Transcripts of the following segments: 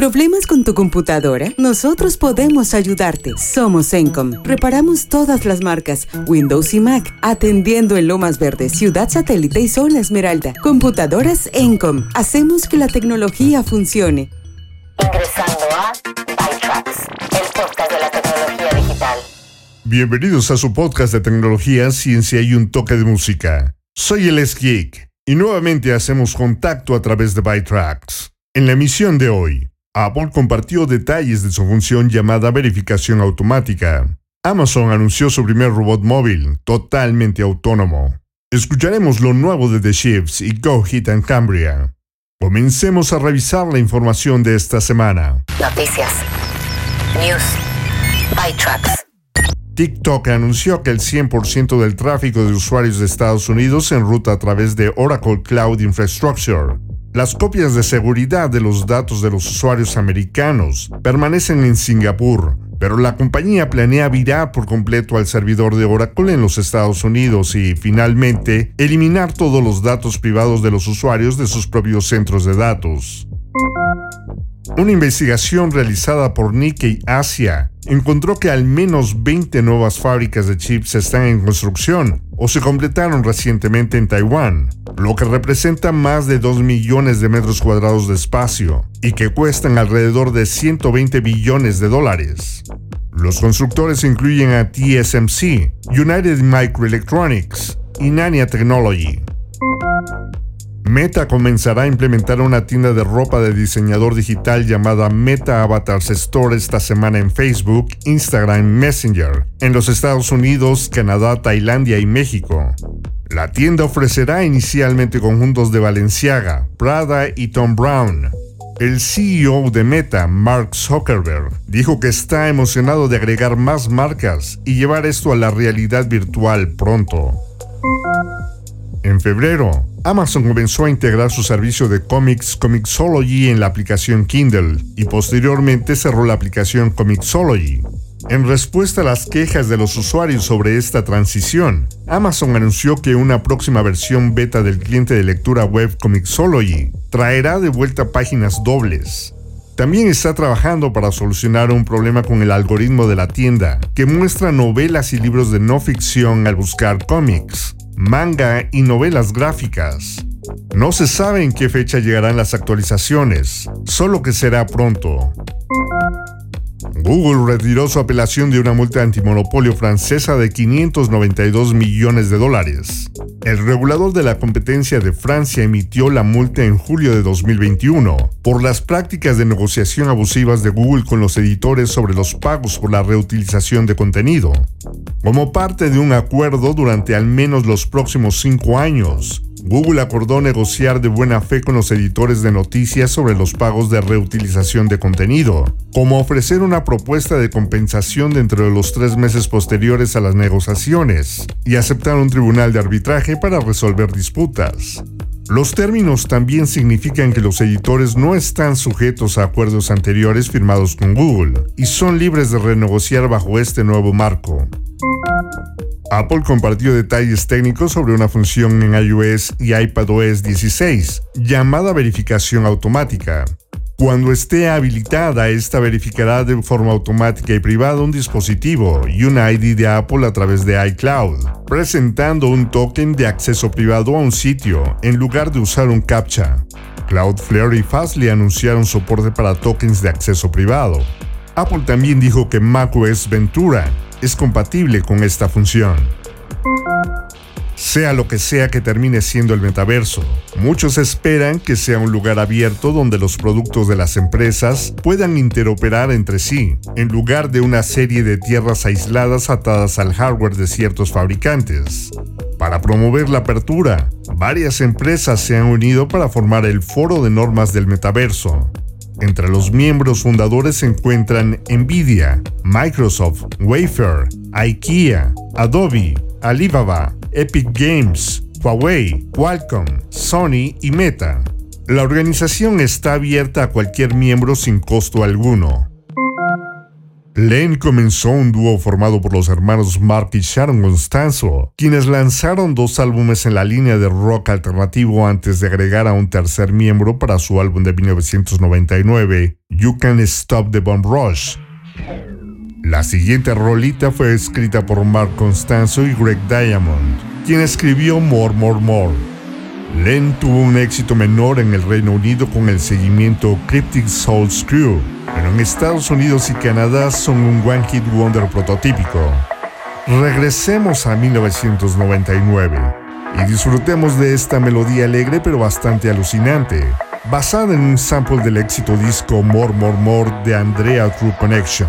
¿Problemas con tu computadora? Nosotros podemos ayudarte. Somos Encom. Reparamos todas las marcas, Windows y Mac, atendiendo en Lomas Verdes, Ciudad Satélite y Zona Esmeralda. Computadoras Encom. Hacemos que la tecnología funcione. Ingresando a ByTrax, el podcast de la tecnología digital. Bienvenidos a su podcast de tecnología, ciencia y un toque de música. Soy el Geek y nuevamente hacemos contacto a través de ByTrax. En la emisión de hoy, Apple compartió detalles de su función llamada verificación automática. Amazon anunció su primer robot móvil, totalmente autónomo. Escucharemos lo nuevo de The Shifts y Go Hit and Cambria. Comencemos a revisar la información de esta semana. Noticias. News. ByTrax. TikTok anunció que el 100% del tráfico de usuarios de Estados Unidos se enruta a través de Oracle Cloud Infrastructure. Las copias de seguridad de los datos de los usuarios americanos permanecen en Singapur, pero la compañía planea virar por completo al servidor de Oracle en los Estados Unidos y, finalmente, eliminar todos los datos privados de los usuarios de sus propios centros de datos. Una investigación realizada por Nikkei Asia encontró que al menos 20 nuevas fábricas de chips están en construcción o se completaron recientemente en Taiwán, lo que representa más de 2 millones de metros cuadrados de espacio y que cuestan alrededor de 120 billones de dólares. Los constructores incluyen a TSMC, United Microelectronics y Nanya Technology. Meta comenzará a implementar una tienda de ropa de diseñador digital llamada Meta Avatars Store esta semana en Facebook, Instagram, Messenger, en los Estados Unidos, Canadá, Tailandia y México. La tienda ofrecerá inicialmente conjuntos de Balenciaga, Prada y Tom Brown. El CEO de Meta, Mark Zuckerberg, dijo que está emocionado de agregar más marcas y llevar esto a la realidad virtual pronto. En febrero, Amazon comenzó a integrar su servicio de cómics Comixology en la aplicación Kindle y posteriormente cerró la aplicación Comixology. En respuesta a las quejas de los usuarios sobre esta transición, Amazon anunció que una próxima versión beta del cliente de lectura web Comixology traerá de vuelta páginas dobles. También está trabajando para solucionar un problema con el algoritmo de la tienda, que muestra novelas y libros de no ficción al buscar cómics manga y novelas gráficas. No se sabe en qué fecha llegarán las actualizaciones, solo que será pronto. Google retiró su apelación de una multa antimonopolio francesa de 592 millones de dólares. El regulador de la competencia de Francia emitió la multa en julio de 2021 por las prácticas de negociación abusivas de Google con los editores sobre los pagos por la reutilización de contenido. Como parte de un acuerdo durante al menos los próximos cinco años, Google acordó negociar de buena fe con los editores de noticias sobre los pagos de reutilización de contenido, como ofrecer una propuesta de compensación dentro de los tres meses posteriores a las negociaciones, y aceptar un tribunal de arbitraje para resolver disputas. Los términos también significan que los editores no están sujetos a acuerdos anteriores firmados con Google y son libres de renegociar bajo este nuevo marco. Apple compartió detalles técnicos sobre una función en iOS y iPadOS 16, llamada verificación automática. Cuando esté habilitada, esta verificará de forma automática y privada un dispositivo y un ID de Apple a través de iCloud, presentando un token de acceso privado a un sitio en lugar de usar un CAPTCHA. Cloudflare y Fastly anunciaron soporte para tokens de acceso privado. Apple también dijo que macOS Ventura es compatible con esta función. Sea lo que sea que termine siendo el metaverso, muchos esperan que sea un lugar abierto donde los productos de las empresas puedan interoperar entre sí, en lugar de una serie de tierras aisladas atadas al hardware de ciertos fabricantes. Para promover la apertura, varias empresas se han unido para formar el Foro de Normas del Metaverso, entre los miembros fundadores se encuentran Nvidia, Microsoft, Wayfair, IKEA, Adobe, Alibaba, Epic Games, Huawei, Qualcomm, Sony y Meta. La organización está abierta a cualquier miembro sin costo alguno. Lane comenzó un dúo formado por los hermanos Mark y Sharon Constanzo, quienes lanzaron dos álbumes en la línea de rock alternativo antes de agregar a un tercer miembro para su álbum de 1999, You Can Stop the Bomb Rush. La siguiente rolita fue escrita por Mark Constanzo y Greg Diamond, quien escribió More More More. Len tuvo un éxito menor en el Reino Unido con el seguimiento Cryptic Soul Crew, pero en Estados Unidos y Canadá son un One Hit Wonder prototípico. Regresemos a 1999 y disfrutemos de esta melodía alegre pero bastante alucinante, basada en un sample del éxito disco More More More de Andrea True Connection.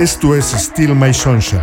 Esto es Still My Sunshine.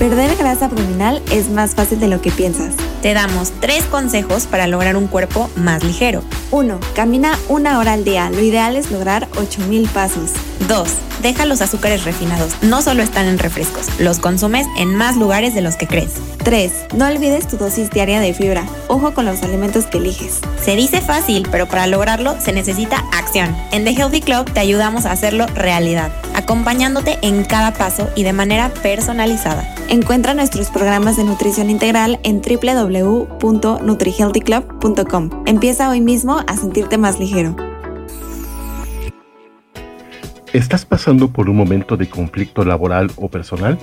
Perder grasa abdominal es más fácil de lo que piensas. Te damos tres consejos para lograr un cuerpo más ligero. 1. Camina una hora al día. Lo ideal es lograr 8000 pasos. 2. Deja los azúcares refinados. No solo están en refrescos, los consumes en más lugares de los que crees. 3. No olvides tu dosis diaria de fibra. Ojo con los alimentos que eliges. Se dice fácil, pero para lograrlo se necesita acción. En The Healthy Club te ayudamos a hacerlo realidad, acompañándote en cada paso y de manera personalizada. Encuentra nuestros programas de nutrición integral en www.nutrihealthyclub.com. Empieza hoy mismo a sentirte más ligero. ¿Estás pasando por un momento de conflicto laboral o personal?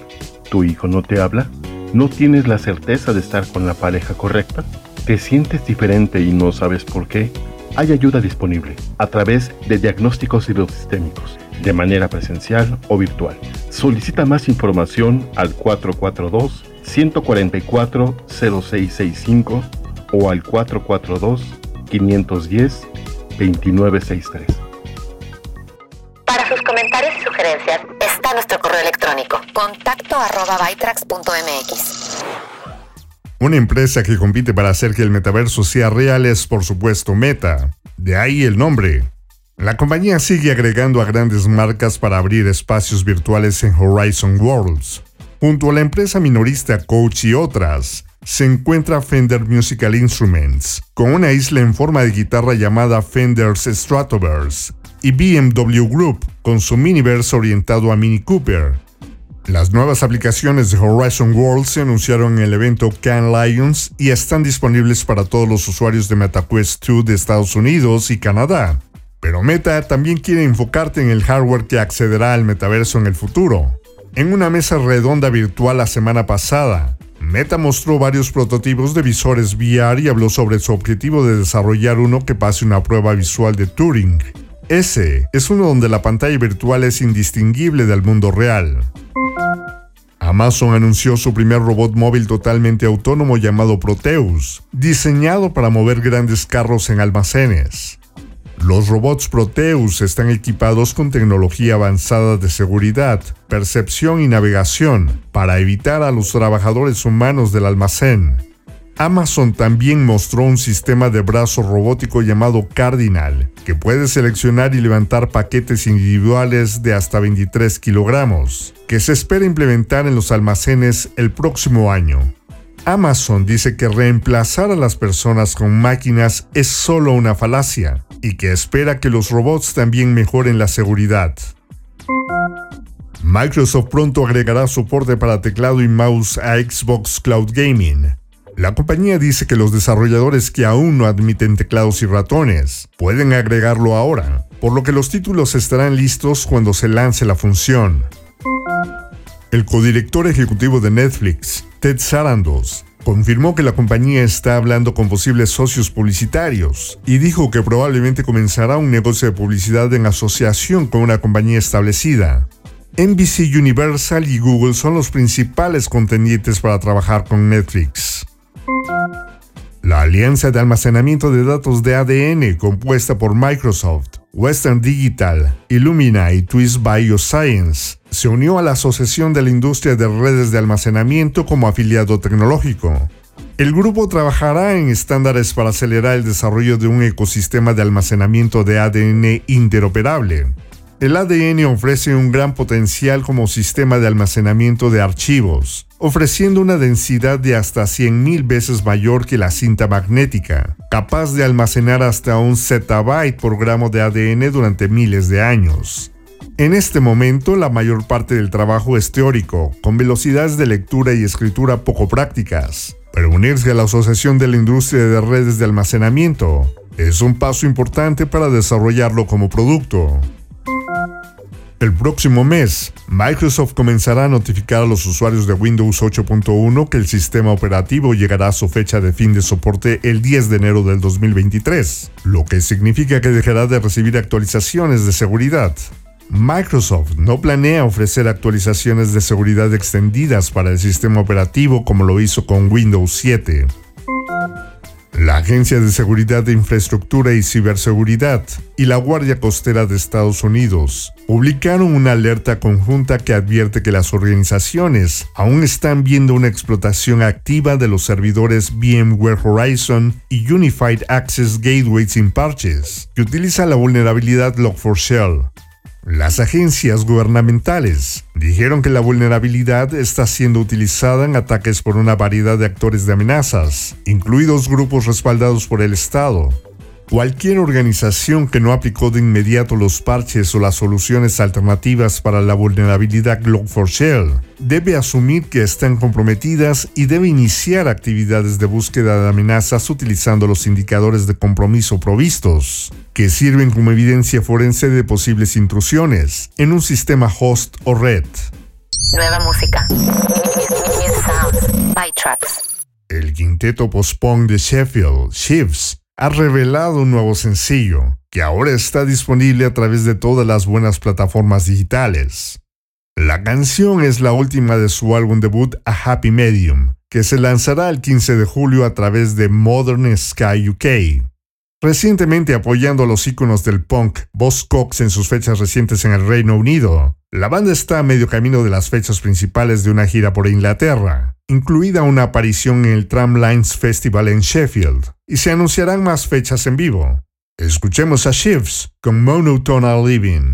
¿Tu hijo no te habla? ¿No tienes la certeza de estar con la pareja correcta? ¿Te sientes diferente y no sabes por qué? Hay ayuda disponible a través de diagnósticos hidrosistémicos, de manera presencial o virtual. Solicita más información al 442-144-0665 o al 442-510-2963. Para sus comentarios y sugerencias está nuestro correo electrónico contacto arroba bytrax.mx. Una empresa que compite para hacer que el metaverso sea real es por supuesto Meta. De ahí el nombre. La compañía sigue agregando a grandes marcas para abrir espacios virtuales en Horizon Worlds. Junto a la empresa minorista Coach y otras, se encuentra Fender Musical Instruments, con una isla en forma de guitarra llamada Fender's Stratoverse, y BMW Group, con su miniverse orientado a Mini Cooper, las nuevas aplicaciones de Horizon World se anunciaron en el evento Can Lions y están disponibles para todos los usuarios de MetaQuest 2 de Estados Unidos y Canadá. Pero Meta también quiere enfocarte en el hardware que accederá al metaverso en el futuro. En una mesa redonda virtual la semana pasada, Meta mostró varios prototipos de visores VR y habló sobre su objetivo de desarrollar uno que pase una prueba visual de Turing. Ese es uno donde la pantalla virtual es indistinguible del mundo real. Amazon anunció su primer robot móvil totalmente autónomo llamado Proteus, diseñado para mover grandes carros en almacenes. Los robots Proteus están equipados con tecnología avanzada de seguridad, percepción y navegación para evitar a los trabajadores humanos del almacén. Amazon también mostró un sistema de brazo robótico llamado Cardinal, que puede seleccionar y levantar paquetes individuales de hasta 23 kilogramos, que se espera implementar en los almacenes el próximo año. Amazon dice que reemplazar a las personas con máquinas es solo una falacia y que espera que los robots también mejoren la seguridad. Microsoft pronto agregará soporte para teclado y mouse a Xbox Cloud Gaming, la compañía dice que los desarrolladores que aún no admiten teclados y ratones pueden agregarlo ahora, por lo que los títulos estarán listos cuando se lance la función. El codirector ejecutivo de Netflix, Ted Sarandos, confirmó que la compañía está hablando con posibles socios publicitarios y dijo que probablemente comenzará un negocio de publicidad en asociación con una compañía establecida. NBC Universal y Google son los principales contendientes para trabajar con Netflix. La alianza de almacenamiento de datos de ADN compuesta por Microsoft, Western Digital, Illumina y Twist Bioscience se unió a la Asociación de la Industria de Redes de Almacenamiento como afiliado tecnológico. El grupo trabajará en estándares para acelerar el desarrollo de un ecosistema de almacenamiento de ADN interoperable. El ADN ofrece un gran potencial como sistema de almacenamiento de archivos, ofreciendo una densidad de hasta 100.000 veces mayor que la cinta magnética, capaz de almacenar hasta un zettabyte por gramo de ADN durante miles de años. En este momento, la mayor parte del trabajo es teórico, con velocidades de lectura y escritura poco prácticas, pero unirse a la Asociación de la Industria de Redes de Almacenamiento es un paso importante para desarrollarlo como producto. El próximo mes, Microsoft comenzará a notificar a los usuarios de Windows 8.1 que el sistema operativo llegará a su fecha de fin de soporte el 10 de enero del 2023, lo que significa que dejará de recibir actualizaciones de seguridad. Microsoft no planea ofrecer actualizaciones de seguridad extendidas para el sistema operativo como lo hizo con Windows 7. La Agencia de Seguridad de Infraestructura y Ciberseguridad y la Guardia Costera de Estados Unidos publicaron una alerta conjunta que advierte que las organizaciones aún están viendo una explotación activa de los servidores VMware Horizon y Unified Access Gateway sin parches, que utiliza la vulnerabilidad Log4Shell. Las agencias gubernamentales dijeron que la vulnerabilidad está siendo utilizada en ataques por una variedad de actores de amenazas, incluidos grupos respaldados por el Estado. Cualquier organización que no aplicó de inmediato los parches o las soluciones alternativas para la vulnerabilidad Log4Shell debe asumir que están comprometidas y debe iniciar actividades de búsqueda de amenazas utilizando los indicadores de compromiso provistos, que sirven como evidencia forense de posibles intrusiones en un sistema host o red. Nueva música. El quinteto post-punk de Sheffield, Shifts, ha revelado un nuevo sencillo, que ahora está disponible a través de todas las buenas plataformas digitales. La canción es la última de su álbum debut A Happy Medium, que se lanzará el 15 de julio a través de Modern Sky UK. Recientemente apoyando a los íconos del punk, Boss Cox en sus fechas recientes en el Reino Unido, la banda está a medio camino de las fechas principales de una gira por Inglaterra, incluida una aparición en el Tramlines Festival en Sheffield, y se anunciarán más fechas en vivo. Escuchemos a Shifts con Monotonal Living.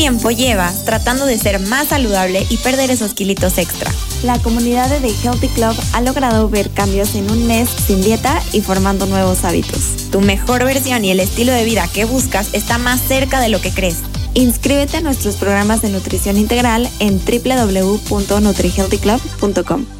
Tiempo llevas tratando de ser más saludable y perder esos kilitos extra? La comunidad de The Healthy Club ha logrado ver cambios en un mes sin dieta y formando nuevos hábitos. Tu mejor versión y el estilo de vida que buscas está más cerca de lo que crees. Inscríbete a nuestros programas de nutrición integral en www.nutrihealthyclub.com.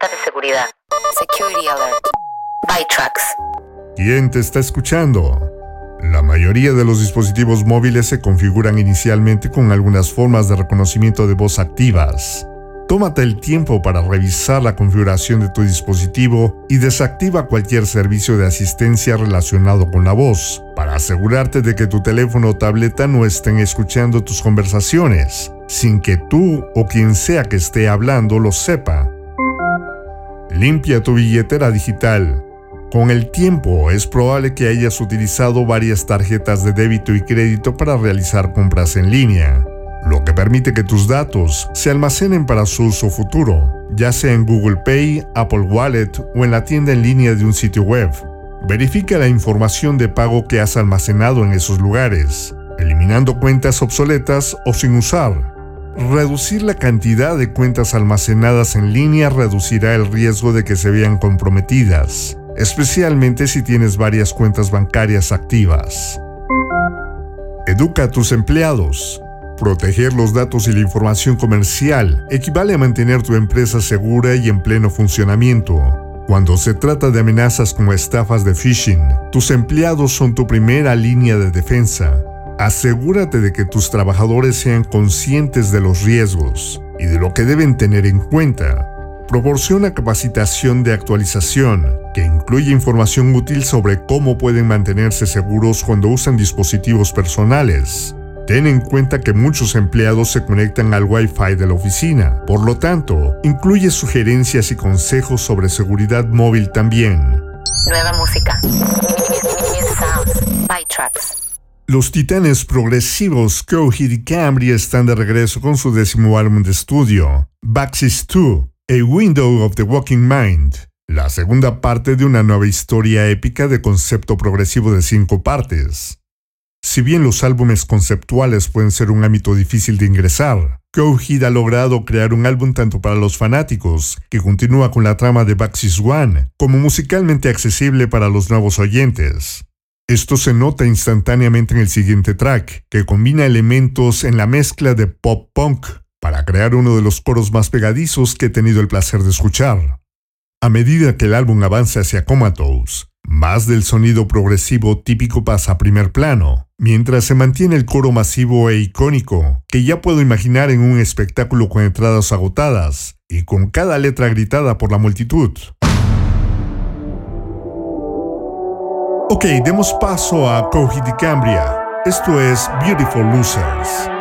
Alerta de seguridad. Security alert. Bytrax. ¿Quién te está escuchando? La mayoría de los dispositivos móviles se configuran inicialmente con algunas formas de reconocimiento de voz activas. Tómate el tiempo para revisar la configuración de tu dispositivo y desactiva cualquier servicio de asistencia relacionado con la voz, para asegurarte de que tu teléfono o tableta no estén escuchando tus conversaciones, sin que tú o quien sea que esté hablando lo sepa. Limpia tu billetera digital. Con el tiempo es probable que hayas utilizado varias tarjetas de débito y crédito para realizar compras en línea, lo que permite que tus datos se almacenen para su uso futuro, ya sea en Google Pay, Apple Wallet o en la tienda en línea de un sitio web. Verifica la información de pago que has almacenado en esos lugares, eliminando cuentas obsoletas o sin usar. Reducir la cantidad de cuentas almacenadas en línea reducirá el riesgo de que se vean comprometidas, especialmente si tienes varias cuentas bancarias activas. Educa a tus empleados. Proteger los datos y la información comercial equivale a mantener tu empresa segura y en pleno funcionamiento. Cuando se trata de amenazas como estafas de phishing, tus empleados son tu primera línea de defensa. Asegúrate de que tus trabajadores sean conscientes de los riesgos y de lo que deben tener en cuenta. Proporciona capacitación de actualización que incluye información útil sobre cómo pueden mantenerse seguros cuando usan dispositivos personales. Ten en cuenta que muchos empleados se conectan al Wi-Fi de la oficina, por lo tanto, incluye sugerencias y consejos sobre seguridad móvil también. Nueva música. New sounds. Los titanes progresivos Coheed y Cambria están de regreso con su décimo álbum de estudio, Baxis 2, A Window of the Walking Mind, la segunda parte de una nueva historia épica de concepto progresivo de cinco partes. Si bien los álbumes conceptuales pueden ser un ámbito difícil de ingresar, Coheed ha logrado crear un álbum tanto para los fanáticos, que continúa con la trama de Baxis One, como musicalmente accesible para los nuevos oyentes. Esto se nota instantáneamente en el siguiente track, que combina elementos en la mezcla de pop punk para crear uno de los coros más pegadizos que he tenido el placer de escuchar. A medida que el álbum avanza hacia Comatose, más del sonido progresivo típico pasa a primer plano, mientras se mantiene el coro masivo e icónico, que ya puedo imaginar en un espectáculo con entradas agotadas y con cada letra gritada por la multitud. Ok, demos paso a Coheed Cambria. Esto es Beautiful Losers.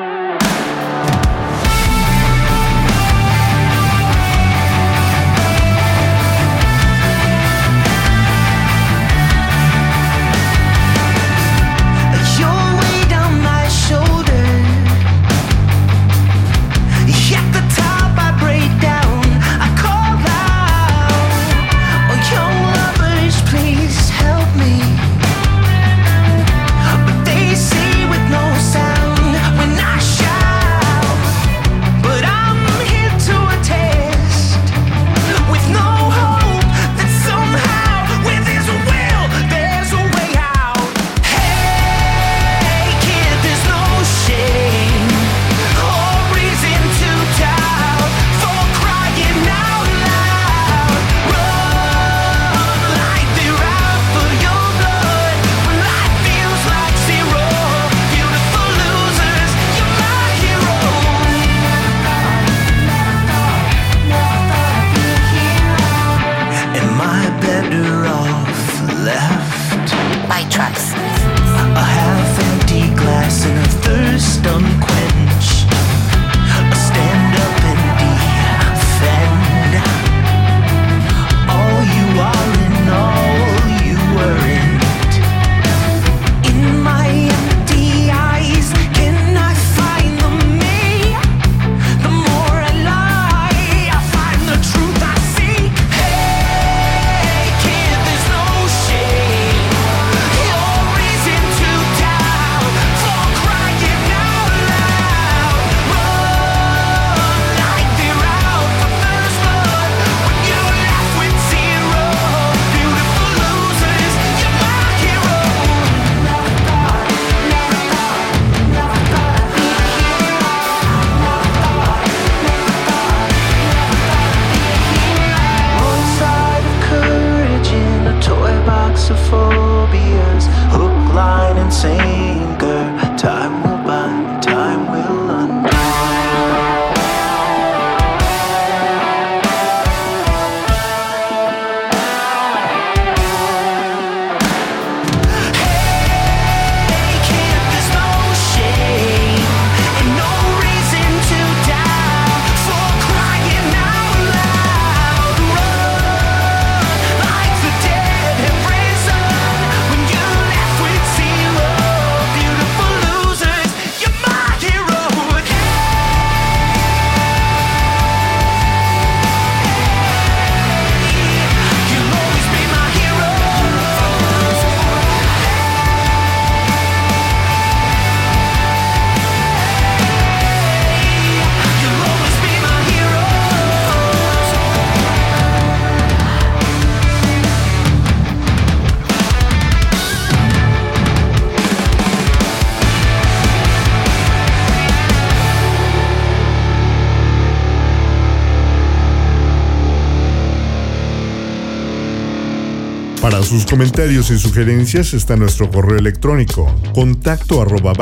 Sus comentarios y sugerencias está nuestro correo electrónico contacto arroba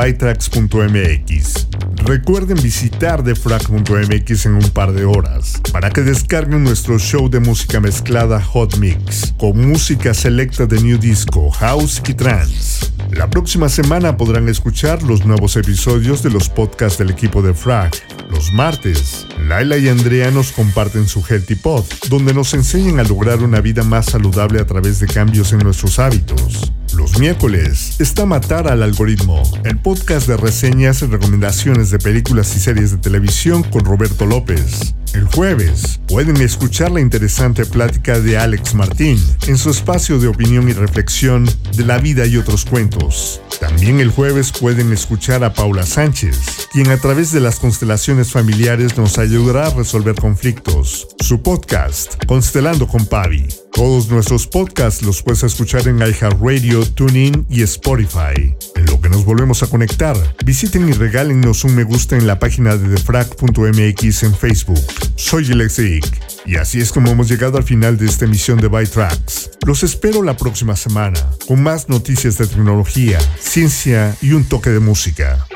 Recuerden visitar defrag.mx en un par de horas para que descarguen nuestro show de música mezclada Hot Mix con música selecta de New Disco, House y Trance. La próxima semana podrán escuchar los nuevos episodios de los podcasts del equipo de Frag. Los martes, Laila y Andrea nos comparten su Healthy Pod, donde nos enseñan a lograr una vida más saludable a través de cambios en nuestros hábitos. Los miércoles está Matar al Algoritmo, el podcast de reseñas y recomendaciones de películas y series de televisión con Roberto López. El jueves pueden escuchar la interesante plática de Alex Martín en su espacio de opinión y reflexión de la vida y otros cuentos. También el jueves pueden escuchar a Paula Sánchez, quien a través de las constelaciones familiares nos ayudará a resolver conflictos. Su podcast, Constelando con Pavi. Todos nuestros podcasts los puedes escuchar en iHeartRadio, TuneIn y Spotify. En lo que nos volvemos a conectar, visiten y regálennos un me gusta en la página de defrag.mx en Facebook. Soy Alexic y así es como hemos llegado al final de esta emisión de Byte Tracks. Los espero la próxima semana con más noticias de tecnología, ciencia y un toque de música.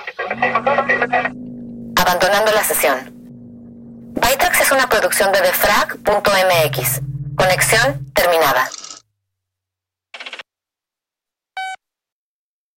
Abandonando la sesión. Bytrax es una producción de defrag.mx. Conexión terminada.